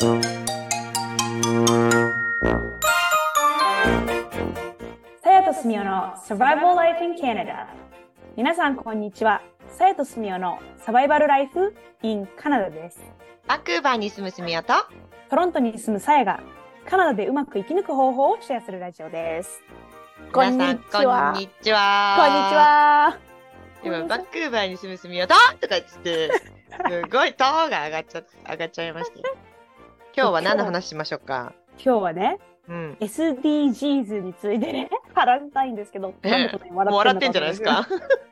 さやとすみおの Survival Life in Canada 皆さんこんにちは。さやとすみおのサバイバルライフ in カナダです。バンクーバーに住むすみおと？トロントに住むさやがカナダでうまく生き抜く方法をシェアするラジオです。こんに皆ちは。こんにちは。こんにちは。今バンクーバーに住むすみおと？とか言ってすごいトーが上がっちゃ上がっちゃいましたよ今日は何の話しましょうか？今日はねうん、SDGs についてね 話したいのですけどええ。なんでこんなにもう笑笑っててんじゃないですか？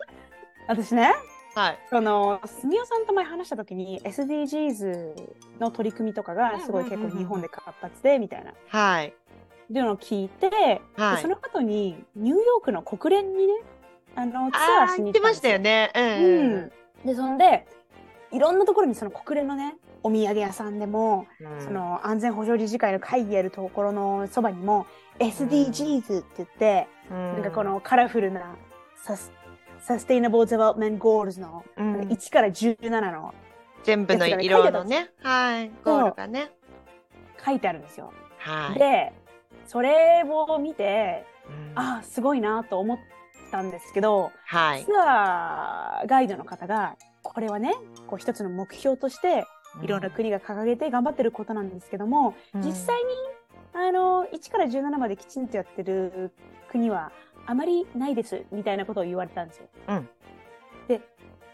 私ねはい。そのすみおさんと前話した時に SDGs の取り組みとかがすごい結構日本で活発でみたいな。はい。っていうのを聞いて、ではい。その後にニューヨークの国連にねあのツアあーしー言ってました。よね。うん、うん、でそんでいろんなところにその国連のねお土産屋さんでも、うん。その安全保障理事会の会議やるところのそばにも SDGs って言って、うん。なんかこのカラフルな Sus Sustainable Development Goals の、うん。なんか1から17の全部の色のね。はい。ゴールがね。書いてあるんですよ。はい。でそれを見てうん。ああすごいなと思ったんですけど、はい。ツアーガイドの方がこれはねこう一つの目標としていろんな国が掲げて頑張ってることなんですけども、うん。実際にあの1から17まできちんとやってる国はあまりないですみたいなことを言われたんですよ。うん。で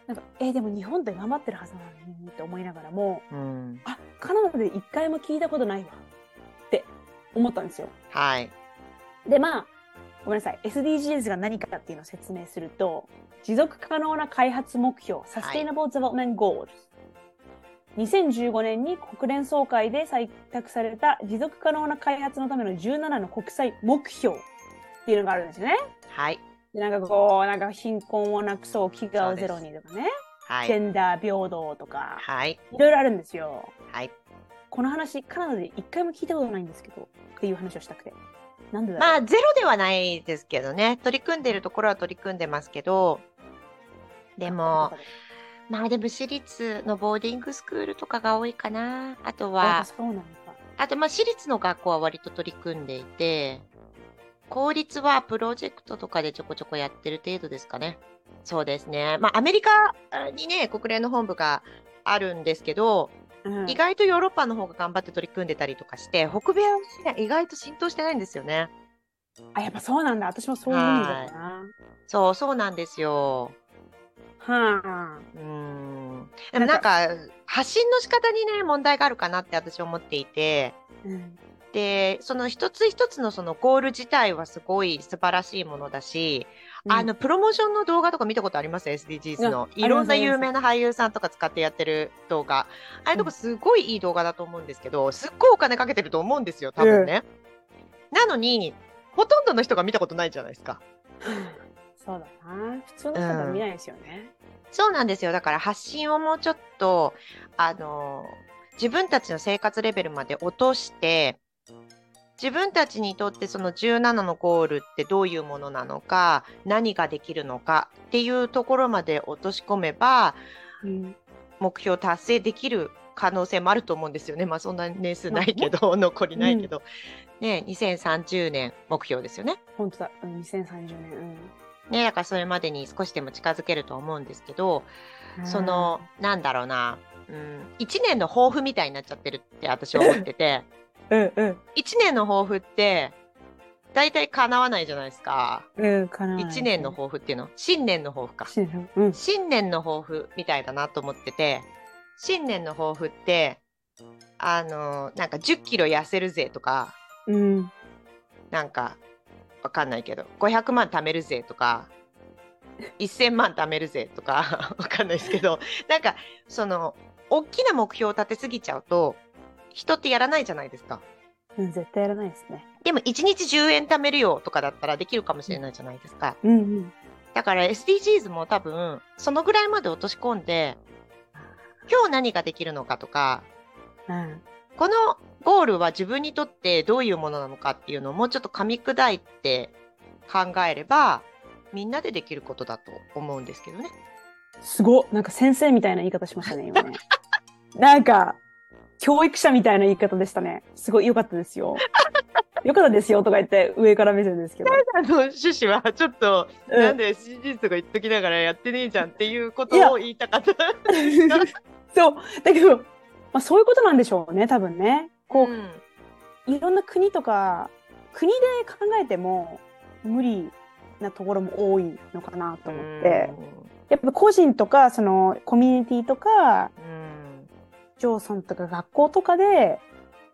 なんかえーでも日本って頑張ってるはずなのにって思いながらもうん。あカナダで一回も聞いたことないわって思ったんですよ。はい。でまあごめんなさい。SDGs が何かっていうのを説明すると持続可能な開発目標 Sustainable Development Goals、2015年に国連総会で採択された持続可能な開発のための17の国際目標っていうのがあるんですよね。はい。でなんかこうなんか貧困をなくそう飢餓をゼロにとかね、はい。ジェンダー平等とか。はい。いろいろあるんですよ。はい。この話カナダで一回も聞いたことないんですけどっていう話をしたくて。なんでだろう。まあゼロではないですけどね。取り組んでるところは取り組んでますけど。でもまあでも私立のボーディングスクールとかが多いかな。あとはそうなんだ。あとまあ私立の学校は割と取り組んでいて公立はプロジェクトとかでちょこちょこやってる程度ですかね。そうですね。まあアメリカにね国連の本部があるんですけど、うん。意外とヨーロッパの方が頑張って取り組んでたりとかして北米は意外と浸透してないんですよね。あ、やっぱそうなんだ。私もそういう意味だな。そうそうなんですよはあ。うーん。でもなんか。発信の仕方にね問題があるかなって私思っていて。うん。でその一つ一つのそのゴール自体はすごい素晴らしいものだし、あのプロモーションの動画とか見たことあります？SDGs の。いろんな有名な俳優さんとか使ってやってる動画。ああいうとこすごいいい動画だと思うんですけどすっごいお金かけてると思うんですよ多分ね、なのにほとんどの人が見たことないじゃないですか そうだな。普通の人は見ないですよね。そうなんですよ。だから発信をもうちょっと、あの、自分たちの生活レベルまで落として、自分たちにとってその17のゴールってどういうものなのか、何ができるのかっていうところまで落とし込めば、うん。目標達成できる可能性もあると思うんですよね。まあそんな年数ないけど、残りないけど。ね、2030年目標ですよね。本当だ。うん2030年。ね、だからそれまでに少しでも近づけると思うんですけど、うん。その、なんだろうな、うん、1年の抱負みたいになっちゃってるって私は思ってて、う んうん。1年の抱負って、大体叶わないじゃないですか。うん、かな。1年の抱負っていうの？新年の抱負か。うん。新年の抱負みたいだなと思ってて、新年の抱負って、あの、なんか10キロ痩せるぜとか、うん。なんか、わかんないけど、500万貯めるぜとか、1000万貯めるぜとか、わかんないですけど、なんか、その、大きな目標を立てすぎちゃうと、人ってやらないじゃないですか。うん、絶対やらないですね。でも、1日10円貯めるよとかだったらできるかもしれないじゃないですか。うんうん。だから SDGs も多分、そのぐらいまで落とし込んで、今日何ができるのかとか、うん。このゴールは自分にとってどういうものなのかっていうのをもうちょっと噛み砕いて考えれば、みんなでできることだと思うんですけどね。すごっなんか先生みたいな言い方しましたね、今ね。なんか、教育者みたいな言い方でしたね。すごい良かったですよ。良かったですよとか言って上から目線ですけど。あの趣旨はちょっと、うんなんで SDGs とか言っときながらやってねえじゃんっていうことを言いたかった。そう。だけど、まあそういうことなんでしょうね、多分ね。こう、うんいろんな国とか、国で考えても無理なところも多いのかなと思って。やっぱ個人とか、そのコミュニティとか、うん町村とか学校とかで、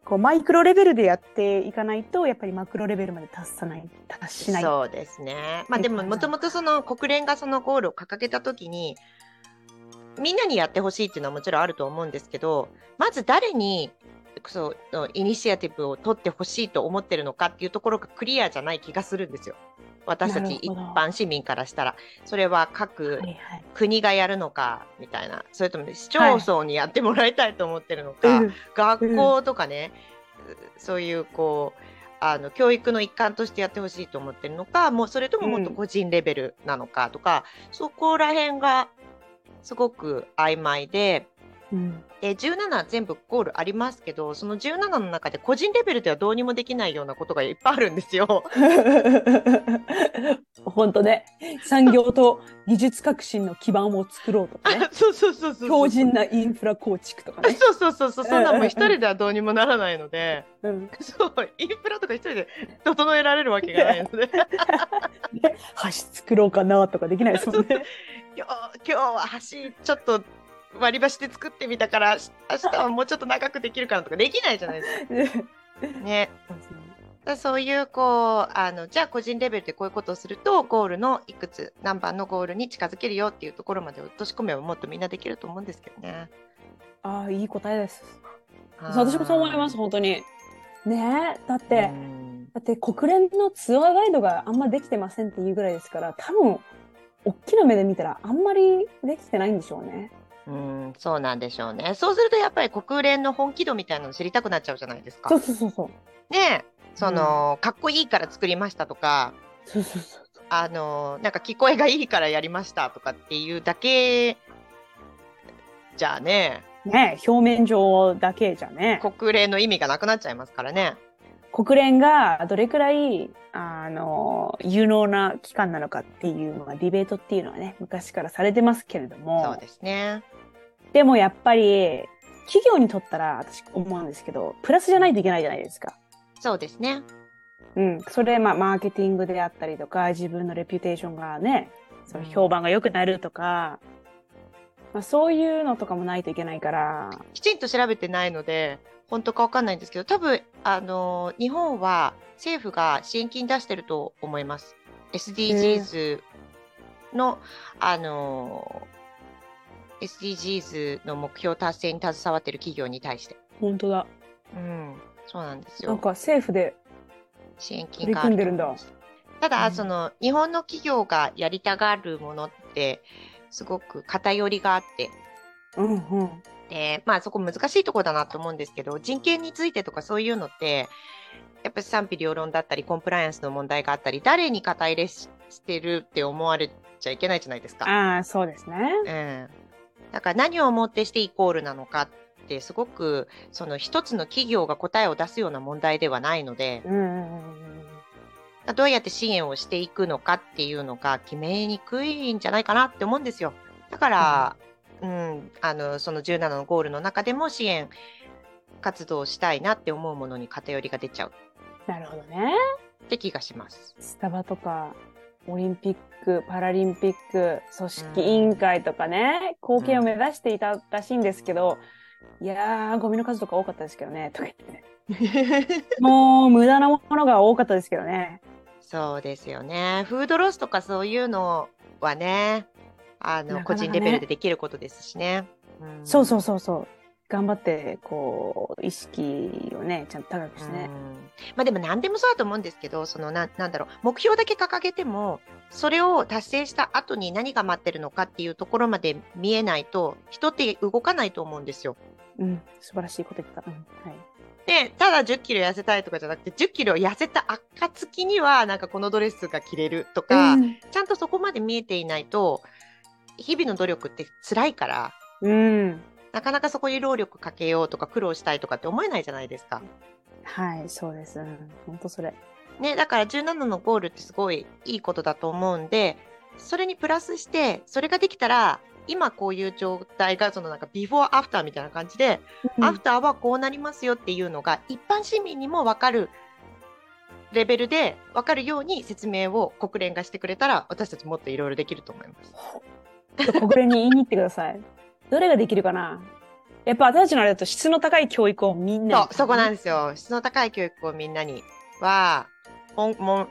こうマイクロレベルでやっていかないと、やっぱりマクロレベルまで達さない、達しない。そうですね。まあでももともとその国連がそのゴールを掲げたときにみんなにやってほしいっていうのはもちろんあると思うんですけどまず誰にそうイニシアティブを取ってほしいと思ってるのかっていうところがクリアじゃない気がするんですよ。私たち一般市民からしたら。それは各はいはい。国がやるのかみたいな。それとも市町村にやってもらいたいと思ってるのか、うん。学校とかね、そういうこうあの教育の一環としてやってほしいと思ってるのか。もうそれとももっと個人レベルなのかとか、そこら辺がすごく曖昧でうん。で17全部ゴールありますけどその17の中で個人レベルではどうにもできないようなことがいっぱいあるんですよ。本当ね、産業と技術革新の基盤を作ろうとかね、そうそうそうそう強靭なインフラ構築とかね。そうそうそうそう。そんなもん一人ではどうにもならないので。うん、そう。インフラとか一人で整えられるわけがないので。橋作ろうかなとかできないですもんね。今日今日は橋ちょっと割り箸で作ってみたからし明日はもうちょっと長くできるかなとかできないじゃないですか。ね。だそういうこうあのじゃあ個人レベルでこういうことをするとゴールのいくつ何番のゴールに近づけるよっていうところまで落とし込めばもっとみんなできると思うんですけどね。ああ、いい答えです。私もそう思います、本当に。ねえ、だって、うんだって国連のツアーガイドがあんまできてませんっていうぐらいですから、多分、大きな目で見たらあんまりできてないんでしょうね。うん、そうなんでしょうね。そうするとやっぱり国連の本気度みたいなの知りたくなっちゃうじゃないですかそう。そうそうそう。ねえその、かっこいいから作りましたとか、そうそうそう。あのなんか聞こえがいいからやりましたとかっていうだけじゃあねねえ、表面上だけじゃね。国連の意味がなくなっちゃいますからね。国連がどれくらい、あの、有能な機関なのかっていうのは、ディベートっていうのはね、昔からされてますけれどそうも、ですね。でもやっぱり、企業にとったら、私思うんですけど、プラスじゃないといけないじゃないですか。そうですね。うん。それ、まあ、マーケティングであったりとか、自分のレピュテーションがね、その評判が良くなるとか、まあ、そういうのとかもないといけないから、きちんと調べてないので本当かわかんないんですけど多分あの日本は政府が支援金出してると思います。SDGs のあの SDGs の目標達成に携わってる企業に対して。本当だ。うん、そうなんですよ。なんか政府で、支援金があ組んでるんだただ、うんその日本の企業がやりたがるものってすごく偏りがあってうんうん。でまあそこ難しいところだなと思うんですけど人権についてとかそういうのってやっぱり賛否両論だったりコンプライアンスの問題があったり誰に肩入れししてるって思われちゃいけないじゃないですか。ああ、そうですね。うん、だから何をもってしてイコールなのかってすごくその一つの企業が答えを出すような問題ではないのでうんうんうんうん。どうやって支援をしていくのかっていうのが決めにくいんじゃないかなって思うんですよ。だから、うん、あのその17のゴールの中でも支援活動をしたいなって思うものに偏りが出ちゃうなるほどね。って気がします。スタバとか、オリンピック、パラリンピック、組織委員会とかね、貢献を目指していたらしいんですけど、いやー、ゴミの数とか多かったですけどね、とか言ってね。もう、無駄なものが多かったですけどね。そうですよね。フードロスとかそういうのはね、あのなかなかね個人レベルでできることですしね。んそうそうそうそう。頑張って、こう、意識をね、ちゃんと高くしてね。うんまあでも何でもそうだと思うんですけど、そのななんだろう、目標だけ掲げても、それを達成した後に何が待ってるのかっていうところまで見えないと、人って動かないと思うんですよ。うん、素晴らしいこと言った。うん、はい。で、ただ10キロ痩せたいとかじゃなくて、10キロ痩せた暁には、なんかこのドレスが着れるとか、うんちゃんとそこまで見えていないと、日々の努力って辛いから、うん。なかなかそこに労力かけようとか苦労したいとかって思えないじゃないですか。はい、そうです。本当それ。ね、だから17のゴールってすごいいいことだと思うんで、それにプラスして、それができたら、今こういう状態が、そのなんかビフォーアフターみたいな感じで、アフターはこうなりますよっていうのが、一般市民にも分かるレベルで分かるように説明を国連がしてくれたら、私たちもっといろいろできると思います。国連に言いに行ってください。どれができるかなやっぱ私たちのあれだと質の高い教育をみんなにそう、そこなんですよ。質の高い教育をみんなには、文文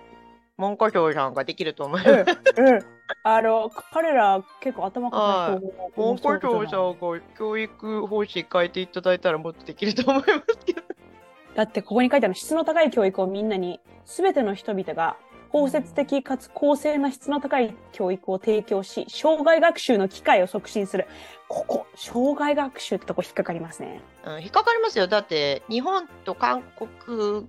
文科省さんができると思います。うんうんあの、彼ら結構頭固い人文科省さんが教育方針変えていただいたらもっとできると思いますけど。だってここに書いてある質の高い教育をみんなに、すべての人々が包摂的かつ公正な質の高い教育を提供し、障害学習の機会を促進する。ここ、障害学習ってとこ引っかかりますね。うん、引っかかりますよ。だって、日本と韓国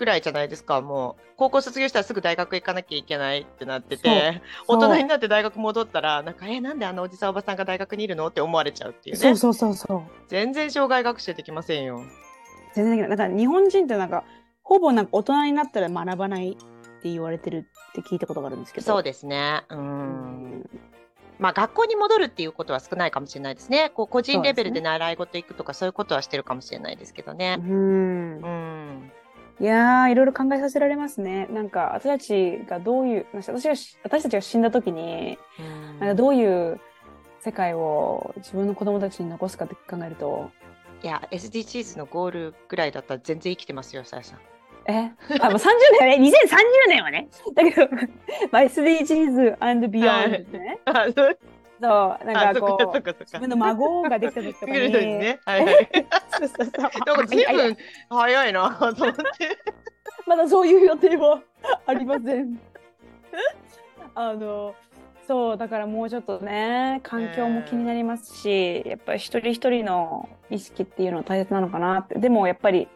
くらいじゃないですか。もう、高校卒業したらすぐ大学行かなきゃいけないってなってて、大人になって大学戻ったら、なんか、え、なんであのおじさんおばさんが大学にいるのって思われちゃうっていうね。そうそうそうそう。全然障害学習できませんよ。全然できない。だから日本人ってなんか、ほぼなんか大人になったら学ばないって言われてるって聞いたことがあるんですけど。そうですね。う。うんん。まあ、学校に戻るっていうことは少ないかもしれないですね。こう個人レベルで習い事行くとか、そういうことはしてるかもしれないですけどね。うんう。ん。いやー、いろいろ考えさせられますね。なんか、私たちがどういう、私がし、私たちが死んだ時に、なんかどういう世界を自分の子供たちに残すかって考えると、いや、SDGs のゴールぐらいだったら全然生きてますよ、さやさん。え？あ、もう30年ね、2030年はね。だけど、まあ、SDGs and は beyond いですね。あ、そうなんかこう、自分の孫ができた時とかに。いはい。そうそうそう。なんか随分早いなと思って。まだそういう予定はありません。あの、そう、だからもうちょっとね、環境も気になりますし、やっぱり一人一人の意識っていうのは大切なのかなって。でもやっぱり、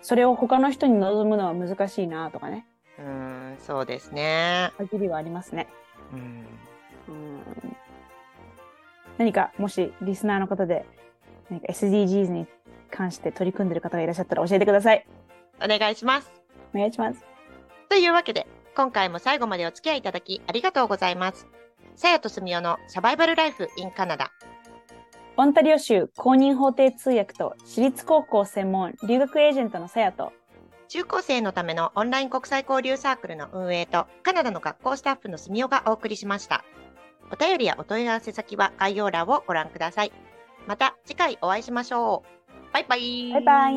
それを他の人に望むのは難しいなとかね、うん、そうですね。限りはありますね。うん。うん何か、もしリスナーの方で、何か SDGs に関して取り組んでる方がいらっしゃったら教えてください。お願いします。お願いします。というわけで、今回も最後までお付き合いいただきありがとうございます。さやとすみおのサバイバルライフ in カナダ。オンタリオ州公認法廷通訳と私立高校専門留学エージェントのさやと、中高生のためのオンライン国際交流サークルの運営とカナダの学校スタッフのすみおがお送りしました。お便りやお問い合わせ先は概要欄をご覧ください。また次回お会いしましょう。バイバイ。バイバイ。